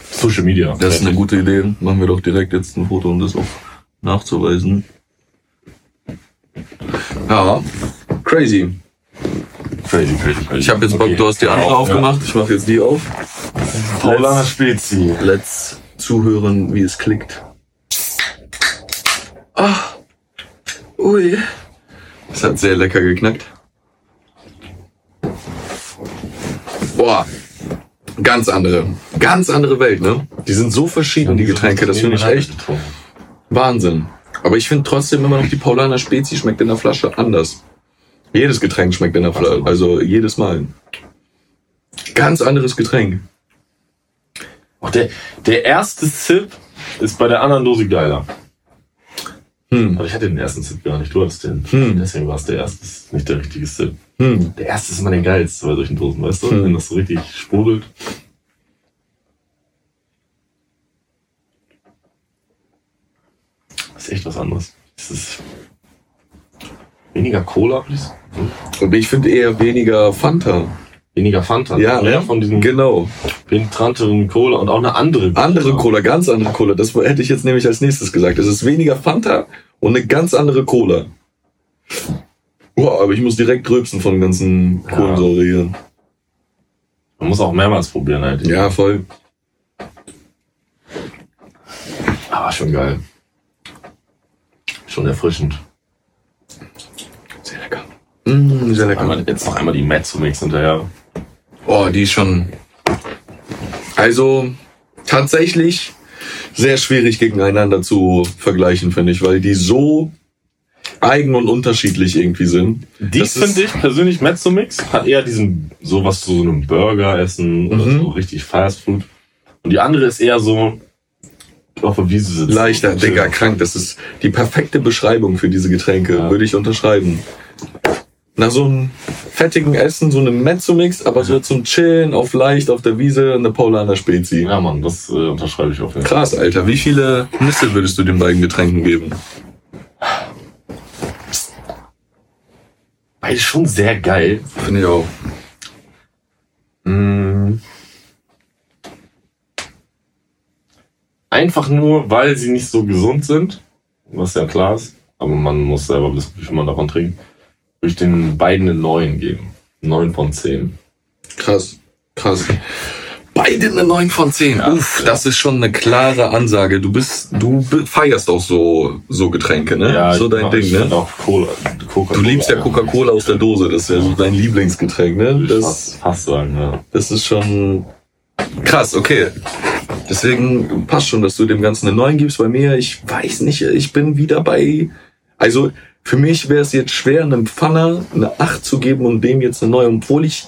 Social Media. Das ist eine gute Idee. Machen wir doch direkt jetzt ein Foto, um das auch nachzuweisen. Ja, crazy. crazy, crazy, crazy. Ich habe jetzt Bock, Okay. du hast die andere Ja. aufgemacht. Ich mache jetzt die auf. Paulaner Spezi. Let's zuhören, wie es klickt. Ah, ui. Es hat sehr lecker geknackt. Boah, ganz andere, ganz andere Welt, ne? Die sind so verschieden, die Getränke. Das finde ich echt Wahnsinn. Aber ich finde trotzdem immer noch die Paulaner Spezi schmeckt in der Flasche anders. Jedes Getränk schmeckt in der Flasche, also jedes Mal. Ganz anderes Getränk. Auch der, der erste Sip ist bei der anderen Dose geiler. Hm. Aber ich hatte den ersten Sip gar nicht, du hattest den. Hm. Deswegen war es der erste, nicht der richtige Sip. Hm. Der erste ist immer der geilste bei solchen Dosen, weißt du? Hm. Wenn das so richtig sprudelt. Echt was anderes. Es ist weniger Cola, sagen. Und ich finde eher weniger Fanta. Weniger Fanta. Ja, mehr ne? von diesem Genau. penetranteren Cola und auch eine andere Cola. Andere Cola, ganz andere Cola. Das hätte ich jetzt nämlich als nächstes gesagt. Es ist weniger Fanta und eine ganz andere Cola. Boah, aber ich muss direkt rülpsen von ganzen Ja. Kohlensäure hier. Man muss auch mehrmals probieren halt. Ja, voll. Aber schon geil. Schon erfrischend. Sehr lecker. Mm, sehr lecker. Einmal, jetzt noch einmal die Mezzo-Mix hinterher. Oh, die ist schon. Also tatsächlich sehr schwierig gegeneinander zu vergleichen, finde ich, weil die so eigen und unterschiedlich irgendwie sind. Die Das ist- finde ich persönlich, Mezzo-Mix hat eher diesen, sowas zu so einem Burger essen oder Mhm. so richtig Fast Food. Und die andere ist eher so auf der Wiese sitzen. Leichter, Digga, chillen. krank. Das ist die perfekte Beschreibung für diese Getränke, Ja. würde ich unterschreiben. Nach so einem fettigen Essen, so einem Mezzo-Mix, aber so zum Chillen auf leicht auf der Wiese, eine Paulaner Spezi. Ja, Mann, das äh, unterschreibe ich auf jeden Fall. Krass, Alter. Wie viele Nüsse würdest du den beiden Getränken geben? Beide schon sehr geil. Finde ich auch. Mm. Einfach nur, weil sie nicht so gesund sind, was ja klar ist, aber man muss selber wissen, wie viel man davon trinkt, würde ich den beiden eine 9 geben. 9 von 10. Krass, krass. Beide eine 9 von 10. Ja, Uff, ja. das ist schon eine klare Ansage. Du bist, du feierst auch so, so Getränke, ne? so ich dein Ding, ne? auch Cola, Coca Du liebst ja Coca-Cola aus der Dose, das ist ja so dein Lieblingsgetränk, ne? Das, fast, fast sagen, ja. das ist schon krass, okay. Deswegen passt schon, dass du dem Ganzen eine 9 gibst. Bei mir, ich weiß nicht, ich bin wieder bei, also für mich wäre es jetzt schwer, einem Pfanner eine 8 zu geben und dem jetzt eine 9, obwohl ich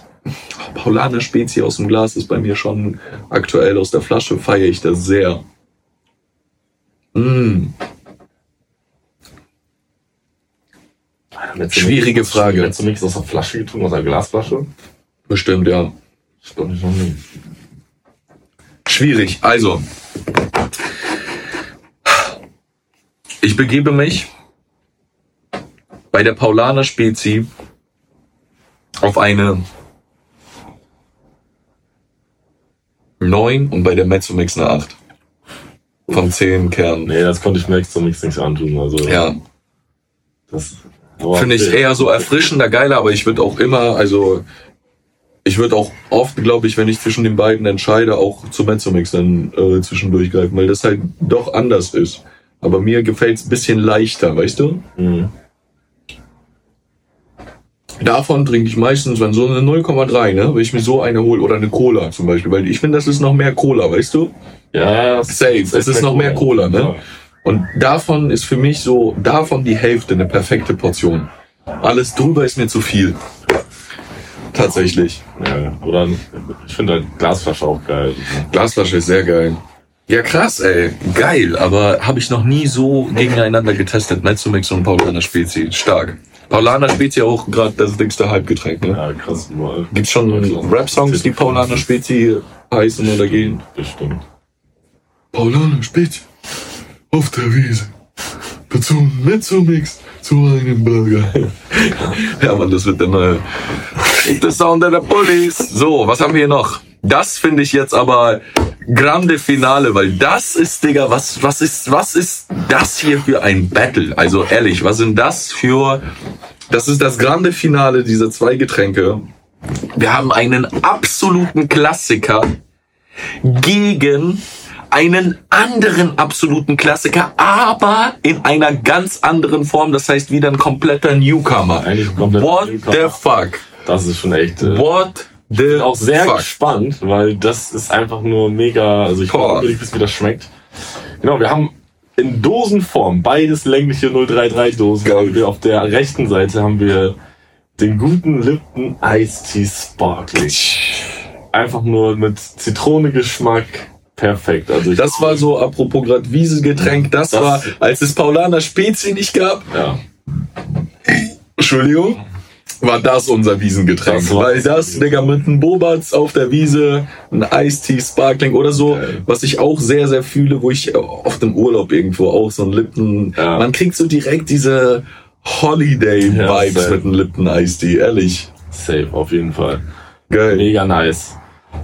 Paulaner Spezi aus dem Glas ist bei mir schon aktuell aus der Flasche, feiere ich das sehr. Mm. Schwierige Frage. Hättest du nichts aus der Flasche getrunken, aus der Glasflasche? Bestimmt, ja. Ich glaube nicht noch nie. Schwierig. Also, ich begebe mich bei der Paulaner Spezi auf eine 9 und bei der Mezzomix eine 8. Von 10 Kernen. Nee, das konnte ich nichts, nichts antun. Also, Ja, das finde ich eher so erfrischender, geiler, aber ich würde auch immer, also ich würde auch oft, glaube ich, wenn ich zwischen den beiden entscheide, auch zu Mezzomix dann äh, zwischendurch greifen, weil das halt doch anders ist. Aber mir gefällt es ein bisschen leichter, weißt du? Mhm. Davon trinke ich meistens, wenn so eine 0,3, ne? Wenn ich mir so eine hole oder eine Cola zum Beispiel, weil ich finde, das ist noch mehr Cola, weißt du? Ja, Safe, es ist noch mehr Cola, ne? Und davon ist für mich so, davon die Hälfte eine perfekte Portion. Alles drüber ist mir zu viel. Tatsächlich. Ja, oder ich finde halt Glasflasche auch geil. Glasflasche ist sehr geil. Ja, krass, ey. Geil, aber habe ich noch nie so gegeneinander getestet. Mezzomix und Paulaner Spezi. Stark. Paulaner Spezi auch gerade das dickste Halbgetränk, ne? Ja, krass. Überall. Gibt's schon Rap-Songs, die Paulaner Spezi heißen oder gehen? Bestimmt. Paulaner Spezi auf der Wiese. Dazu Mezzomix zu einem Burger. ja, Mann, das wird der neue. The Sound der Police. So, was haben wir hier noch? Das finde ich jetzt aber grande Finale, weil das ist, Digga, was, was ist, was ist das hier für ein Battle? Also ehrlich, was sind das für, das ist das grande Finale dieser zwei Getränke. Wir haben einen absoluten Klassiker gegen einen anderen absoluten Klassiker, aber in einer ganz anderen Form. Das heißt wieder ein kompletter Newcomer. Eigentlich ein kompletter What Newcomer. the fuck? Das ist schon echt. Äh, What the bin auch sehr fuck? gespannt, weil das ist einfach nur mega. Also ich hoffe unbedingt, bis wie das schmeckt. Genau, wir haben in Dosenform beides längliche 033 Dosen. Geil. Wir auf der rechten Seite haben wir den guten Lipton Ice Tea Sparkling. Einfach nur mit Zitronengeschmack. Perfekt. Also ich, Das war so, apropos gerade Wiesegetränk, das, Das- war, als es Paulaner Spezi nicht gab. ja. Entschuldigung. War das unser Wiesengetränk. Das war Weil das Digga, mit einem Bobatz auf der Wiese, ein Eistee, Sparkling oder so, Geil. was ich auch sehr, sehr fühle, wo ich oft im Urlaub irgendwo auch so ein Lipton, Ja. man kriegt so direkt diese Ja, Holiday-Vibes safe. mit einem Lipton Eistee, ehrlich. Safe, auf jeden Fall. Geil. Mega nice.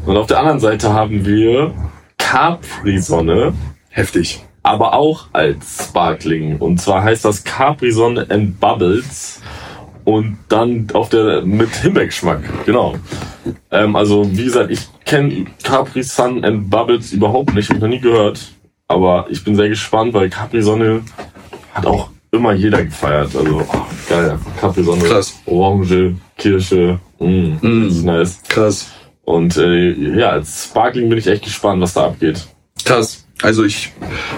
Und auf der anderen Seite haben wir Capri-Sonne, Heftig. aber auch als Sparkling. Und zwar heißt das Capri-Sonne and Bubbles. Und dann auf der mit Himbeergeschmack, genau. Ähm, also wie gesagt, ich kenne Capri Sun and Bubbles überhaupt nicht, hab ich noch nie gehört. Aber ich bin sehr gespannt, weil Capri Sonne hat auch immer jeder gefeiert. Also oh, geil, Capri Sonne, Krass. Orange, Kirsche, mm, Mm. das ist nice. Krass. Und äh, ja, als Sparkling bin ich echt gespannt, was da abgeht. Krass. Also ich,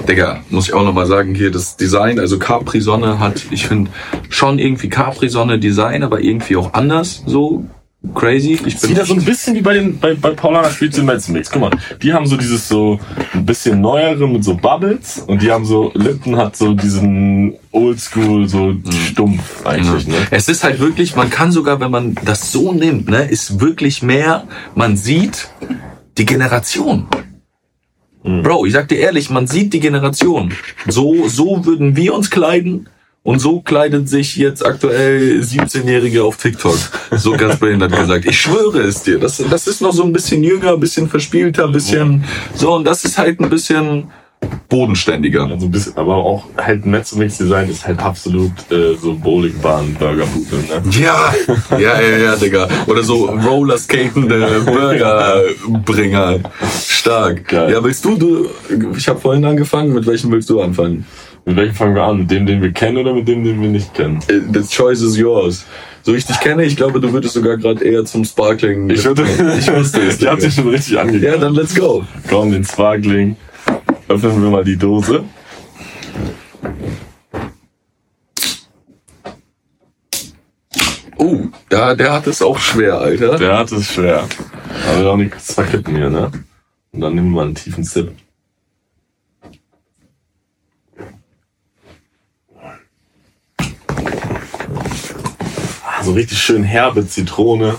Digga, muss ich auch nochmal sagen, hier das Design, also Capri-Sonne hat, ich finde, schon irgendwie Capri-Sonne-Design, aber irgendwie auch anders, so crazy. Ich Sieht das so ein bisschen wie bei den bei, bei Paulaner Spezi Mix. Guck mal, die haben so dieses so ein bisschen neuere mit so Bubbles und die haben so Lippen hat so diesen Oldschool so stumpf eigentlich, ne? Es ist halt wirklich, man kann sogar, wenn man das so nimmt, ne, ist wirklich mehr, man sieht die Generation. Bro, ich sag dir ehrlich, man sieht die Generation. So, so würden wir uns kleiden und so kleidet sich jetzt aktuell 17-Jährige auf TikTok. So ganz behindert gesagt. Ich schwöre es dir. Das, das ist noch so ein bisschen jünger, ein bisschen verspielter, ein bisschen, so, und das ist halt ein bisschen bodenständiger. Also ein bisschen, aber auch halt Mix Design ist halt absolut äh, so Bowlingbahn Burger Food, ne? Ja, ja, ja, ja, Digga. Oder so rollerskatende Burgerbringer. Stark. Geil. Ja, willst du, du, ich habe vorhin angefangen, mit welchem willst du anfangen? Mit welchem fangen wir an? Mit dem, den wir kennen oder mit dem, den wir nicht kennen? Äh, The choice is yours. So ich dich kenne, ich glaube, du würdest sogar gerade eher zum Sparkling. Ich, würde, ich wusste es. ich hab dich schon richtig angekündigt. Ja, dann let's go. Komm, den Sparkling. Öffnen wir mal die Dose. Oh, da, der hat es auch schwer, Alter. Der hat es schwer. Aber auch nichts verkippen hier, ne? Und dann nehmen wir mal einen tiefen Sip. Ah, So richtig schön herbe Zitrone.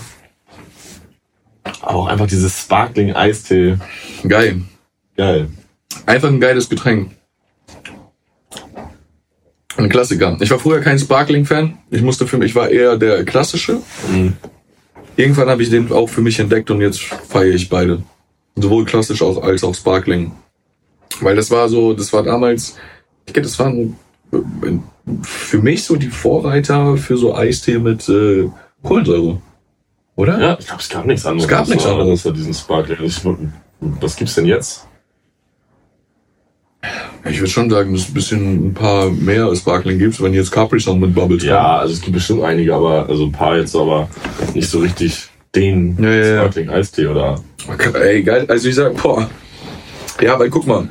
Aber auch einfach dieses Sparkling Eistee. Geil. Geil. Einfach ein geiles Getränk. Ein Klassiker. Ich war früher kein Sparkling-Fan. Ich musste für mich, ich war eher der klassische. Mhm. Irgendwann habe ich den auch für mich entdeckt und jetzt feiere ich beide. Sowohl klassisch auch, als auch Sparkling. Weil das war so, das war damals, ich glaube, das waren für mich so die Vorreiter für so Eistee mit äh, Kohlensäure. Oder? Ja, ich glaube, es gab nichts anderes. Es gab nichts anderes. Außer diesen Sparkling. Was gibt's denn jetzt? Ich würde schon sagen, dass es ein bisschen ein paar mehr Sparkling gibt, wenn jetzt Capri Sun mit Bubbles Ja, also es gibt bestimmt einige, aber also ein paar jetzt, aber nicht so richtig den Ja, ja. Sparkling Eistee oder. kommen. Ey, geil. Also ich sag, boah. Ja, weil guck mal.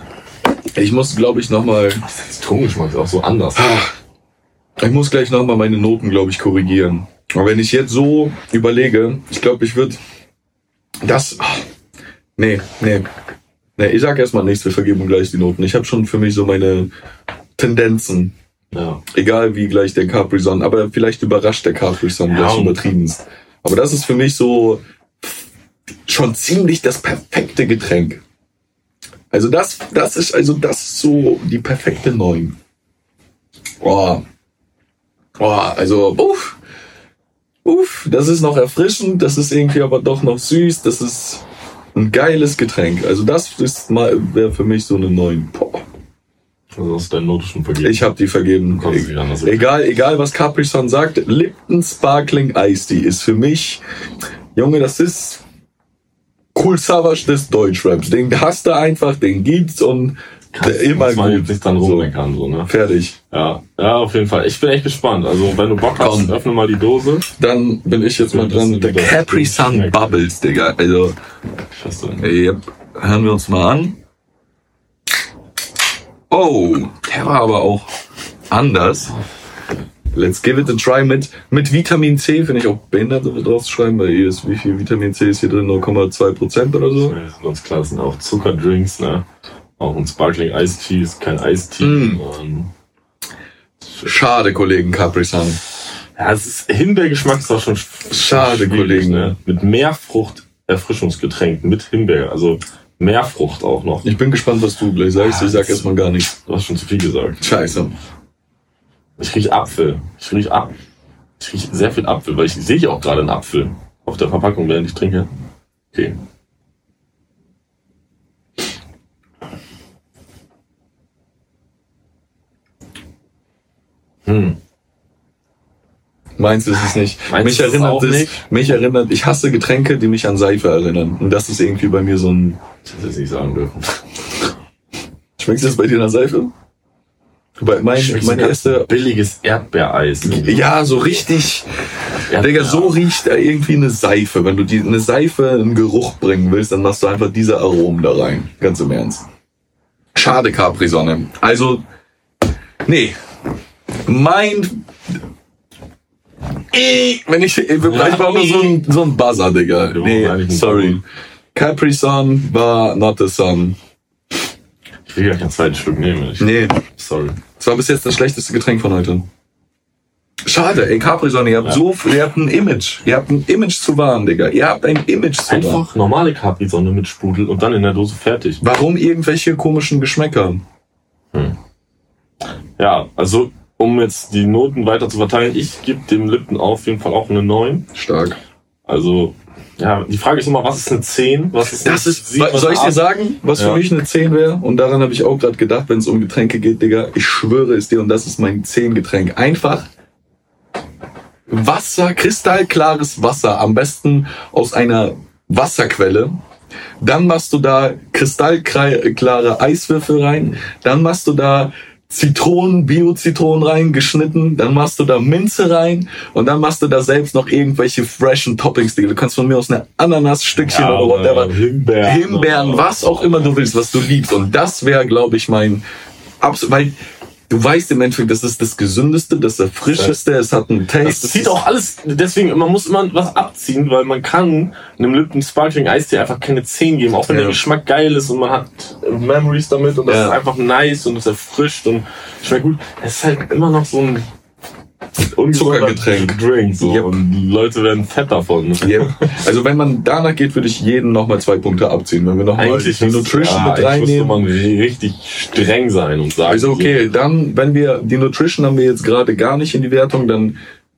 Ich muss, glaube ich, nochmal. Der Zitronengeschmack ist auch so anders. Ich muss gleich nochmal meine Noten, glaube ich, korrigieren. Aber wenn ich jetzt so überlege, ich glaube, ich würde das. ah, Nee, nee. Nee, ich sag erstmal nichts, wir vergeben gleich die Noten. Ich habe schon für mich so meine Tendenzen. Ja. Egal wie gleich der Capri Sun, aber vielleicht überrascht der Capri Sun Ja, gleich übertriebenst. Aber das ist für mich so schon ziemlich das perfekte Getränk. Also das, das ist, also das ist so die perfekte Neun. Boah. Boah, also, uff. Uff, das ist noch erfrischend, das ist irgendwie aber doch noch süß, das ist ein geiles Getränk. Also das ist mal, wäre für mich so eine Neun. Boah. Also hast du deine Note schon vergeben. Ich habe die vergeben. Anders. Egal, egal was Capri Sun sagt, Lipton Sparkling Ice Tea ist für mich, Junge, das ist Cool Savage des Deutschraps. Den hast du einfach, den gibt's und der immer muss man gut. nicht dann So, rummeckern, so, ne? fertig. Ja. Ja, auf jeden Fall. Ich bin echt gespannt. Also, wenn du Bock hast, Komm. öffne mal die Dose. Dann bin ich jetzt mal dran der Capri Sun. Bubbles, Digga. Also, yep. hören wir uns mal an. Oh, der war aber auch anders. Let's give it a try mit, mit Vitamin C. Finde ich auch behindert, so drauf zu schreiben, weil hier ist, wie viel Vitamin C ist hier drin? 0,2 Prozent oder so. Ganz klar, das sind auch Zuckerdrinks, ne? Auch ein Sparkling Ice Tea ist kein Ice Tea. Mm. Schade, Kollegen Capri Sun. Ja, es ist Himbeergeschmack ist auch schon Schade, Kollegen. Ne? Mit Meerfrucht Erfrischungsgetränk mit Himbeer, also Meerfrucht auch noch. Ich bin gespannt, was du gleich sagst. Ich sag erstmal gar nichts. Du hast schon zu viel gesagt. Scheiße. Ich riech Apfel. Ich riech ab. Ich riech sehr viel Apfel, weil ich sehe auch gerade einen Apfel auf der Verpackung, während ich trinke. Okay. Hm. Meins ist es nicht. Meins mich erinnert es, nicht. mich erinnert, ich hasse Getränke, die mich an Seife erinnern. Und das ist irgendwie bei mir so ein. Ich hätte es nicht sagen dürfen. Schmeckt das bei dir nach Seife? Bei mein, Schmeckt so meine erste. billiges Erdbeereis. Ja, so richtig. Digga, so riecht irgendwie eine Seife. Wenn du die, eine Seife einen Geruch bringen willst, dann machst du einfach diese Aromen da rein. Ganz im Ernst. Schade, Capri-Sonne. Also, nee. Mein. Wenn ich, ich brauche nur so ein, so ein Buzzer, Digga. Ja, Nee, sorry. Capri-Sun war not the sun. Ich will gar kein zweites Stück nehmen. Ich, Nee, Sorry. das war bis jetzt das schlechteste Getränk von heute. Schade, ey, Capri-Sonne, ihr habt so, ihr habt ein Image. Ihr habt ein Image zu wahren, Digga. Ihr habt ein Image zu wahren. Einfach normale Capri-Sonne mit Sprudel und dann in der Dose fertig. Warum irgendwelche komischen Geschmäcker? Ja, also um jetzt die Noten weiter zu verteilen, ich gebe dem Lipton auf jeden Fall auch eine 9. Stark. Also, ja, die Frage ist immer, was ist eine 10? Was ist Das ist, sieben, was soll ich dir sagen, was Ja. für mich eine 10 wäre? Und daran habe ich auch gerade gedacht, wenn es um Getränke geht, Digga. Ich schwöre es dir, und das ist mein 10-Getränk. Einfach Wasser, kristallklares Wasser, am besten aus einer Wasserquelle. Dann machst du da kristallklare Eiswürfel rein. Dann machst du da Zitronen, Bio-Zitronen rein, geschnitten. Dann machst du da Minze rein. Und dann machst du da selbst noch irgendwelche freshen Toppings. Du kannst von mir aus eine Ananasstückchen Ja, oder whatever. Himbeeren. Himbeeren, was auch immer du willst, was du liebst. Und das wäre, glaube ich, mein absolut, weil du weißt im Endeffekt, das ist das Gesündeste, das Erfrischendste, es hat einen Taste. Das zieht auch alles, deswegen, man muss immer was abziehen, weil man kann einem Lipton Sparkling Eistee einfach keine 10 geben, auch wenn Ja. der Geschmack geil ist und man hat Memories damit und das Ja. ist einfach nice und es erfrischt und schmeckt gut. Es ist halt immer noch so ein Zuckergetränk. Drink, so. Yep. Und Leute werden fett davon. Ja. Also wenn man danach geht, würde ich jeden nochmal zwei Punkte abziehen. Wenn wir nochmal Nutrition ja, mit reinnehmen. man richtig streng sein und sagen. Also okay, dann, wenn wir, die Nutrition haben wir jetzt gerade gar nicht in die Wertung, dann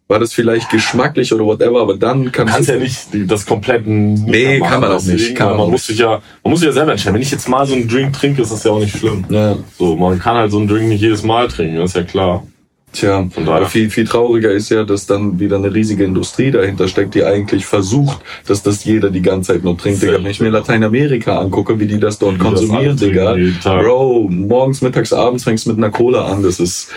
war das vielleicht geschmacklich oder whatever, aber dann Du kannst kannst ja nicht das komplette Nee, kann man auch nicht, kann man man muss sich ja, man muss sich ja selber entscheiden. Wenn ich jetzt mal so einen Drink trinke, ist das ja auch nicht schlimm. Ja, So, man kann halt so einen Drink nicht jedes Mal trinken, das ist ja klar. Tja, aber viel, viel trauriger ist ja, dass dann wieder eine riesige Industrie dahinter steckt, die eigentlich versucht, dass das jeder die ganze Zeit nur trinkt. Digga, wenn ich mir Lateinamerika angucke, wie die das dort die das konsumieren, trinken Digga. Bro, morgens, mittags, abends fängst du mit einer Cola an. Das ist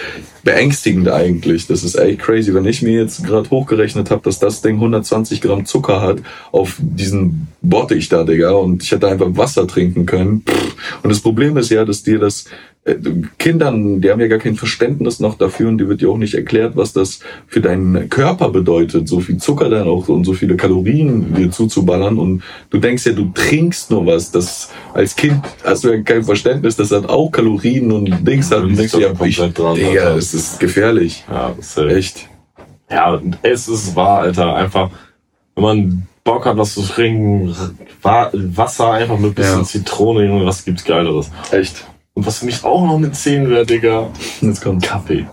beängstigend eigentlich. Das ist echt crazy. Wenn ich mir jetzt gerade hochgerechnet habe, dass das Ding 120 Gramm Zucker hat auf diesen Bottich da, Digga, und ich hätte einfach Wasser trinken können. Und das Problem ist ja, dass dir das äh, Kindern, die haben ja gar kein Verständnis noch dafür und dir wird ja auch nicht erklärt, was das für deinen Körper bedeutet, so viel Zucker dann auch und so viele Kalorien dir zuzuballern und du denkst ja, du trinkst nur was, das als Kind hast du ja kein Verständnis, das hat auch Kalorien und Dings hat und denkst dir, ja, ich, dran, Digga, es ist gefährlich. Ja, das ist Echt. ja, es ist wahr, Alter. Einfach, wenn man Bock hat, was zu trinken, Wa- Wasser einfach mit bisschen Ja. Zitrone, Junge, was gibt's Geileres? Echt. Und was für mich auch noch eine 10 wäre, Digga, Jetzt kommt. Kaffee.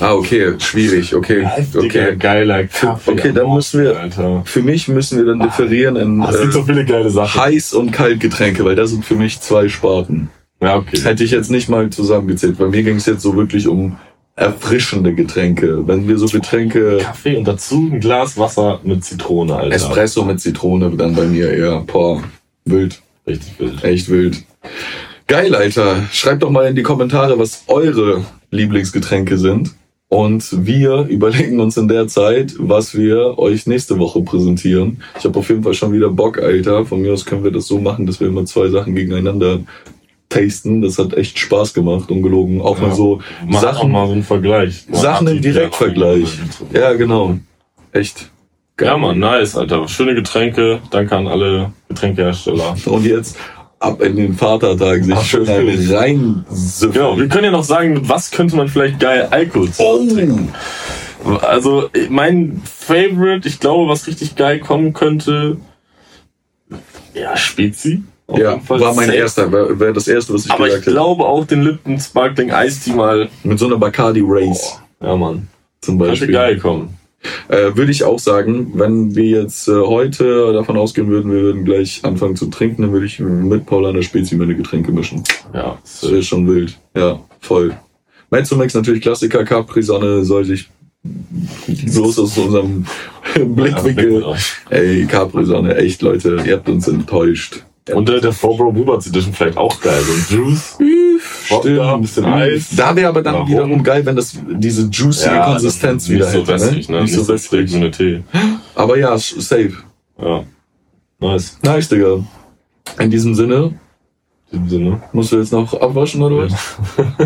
Ah, okay, schwierig, okay. Heftiger, Okay. geiler Kaffee. Okay, dann müssen wir- Alter. Für mich müssen wir dann differieren in Ah, gibt so äh, viele geile Sachen. Heiß- und Kaltgetränke, weil das sind für mich zwei Sparten. Ja, okay. Hätte ich jetzt nicht mal zusammengezählt. Bei mir ging es jetzt so wirklich um erfrischende Getränke. Wenn wir so Getränke, Kaffee und dazu ein Glas Wasser mit Zitrone, Alter. Espresso mit Zitrone, dann bei mir eher, boah, wild, Richtig wild. echt wild. Geil, Alter. Schreibt doch mal in die Kommentare, was eure Lieblingsgetränke sind. Und wir überlegen uns in der Zeit, was wir euch nächste Woche präsentieren. Ich habe auf jeden Fall schon wieder Bock, Alter. Von mir aus können wir das so machen, dass wir immer zwei Sachen gegeneinander tasten. Das hat echt Spaß gemacht, ungelogen. Auch Ja. mal so auch Sachen, mal so einen Vergleich. Mal Sachen im Direktvergleich. Ja, genau. Echt. Ja, Mann, nice, Alter. Schöne Getränke. Danke an alle Getränkehersteller. Und jetzt ab in den Vatertag sich Ach, schön rein Genau, wir können ja noch sagen, mit was könnte man vielleicht geil Alkohol Oh, trinken. Also, mein Favorite, ich glaube, was richtig geil kommen könnte, ja, Spezi. Auf Ja, jeden Fall war mein safe. erster, wäre wär das erste, was ich Aber ich gesagt hätte. glaube auch den Lipton Sparkling Ice Tea mal, Mit so einer Bacardi Race ja Mann, zum könnte Beispiel. geil kommen. Äh, würde ich auch sagen, wenn wir jetzt äh, heute davon ausgehen würden, wir würden gleich anfangen zu trinken, dann würde ich mit Paulaner Spezi meine Getränke mischen. Ja, Das wäre schon wild. Ja, voll. Mezzomix natürlich Klassiker, Capri-Sonne sollte ich bloß aus unserem Blickwinkel. Ey, Capri-Sonne, echt Leute, ihr habt uns enttäuscht. Und der, der Four-Bro Bubats Edition vielleicht auch geil. So ein Juice, Wodka, ein bisschen Eis. Da wäre aber dann Warum? wiederum geil, wenn das diese juicy Konsistenz das ist wieder nicht so hätte. wässrig, ne? Nicht so so wässrig. wie eine Tee. Aber ja, safe. Ja. Nice. Nice, Digga. In diesem Sinne, In diesem Sinne. musst du jetzt noch abwaschen oder was?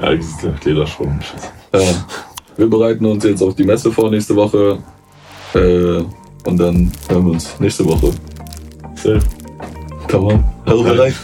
Ja, dieses Lederschwung. Ja. Wir bereiten uns jetzt auf die Messe vor nächste Woche. Äh, und dann hören wir uns nächste Woche. Safe. Come on. Also bereit.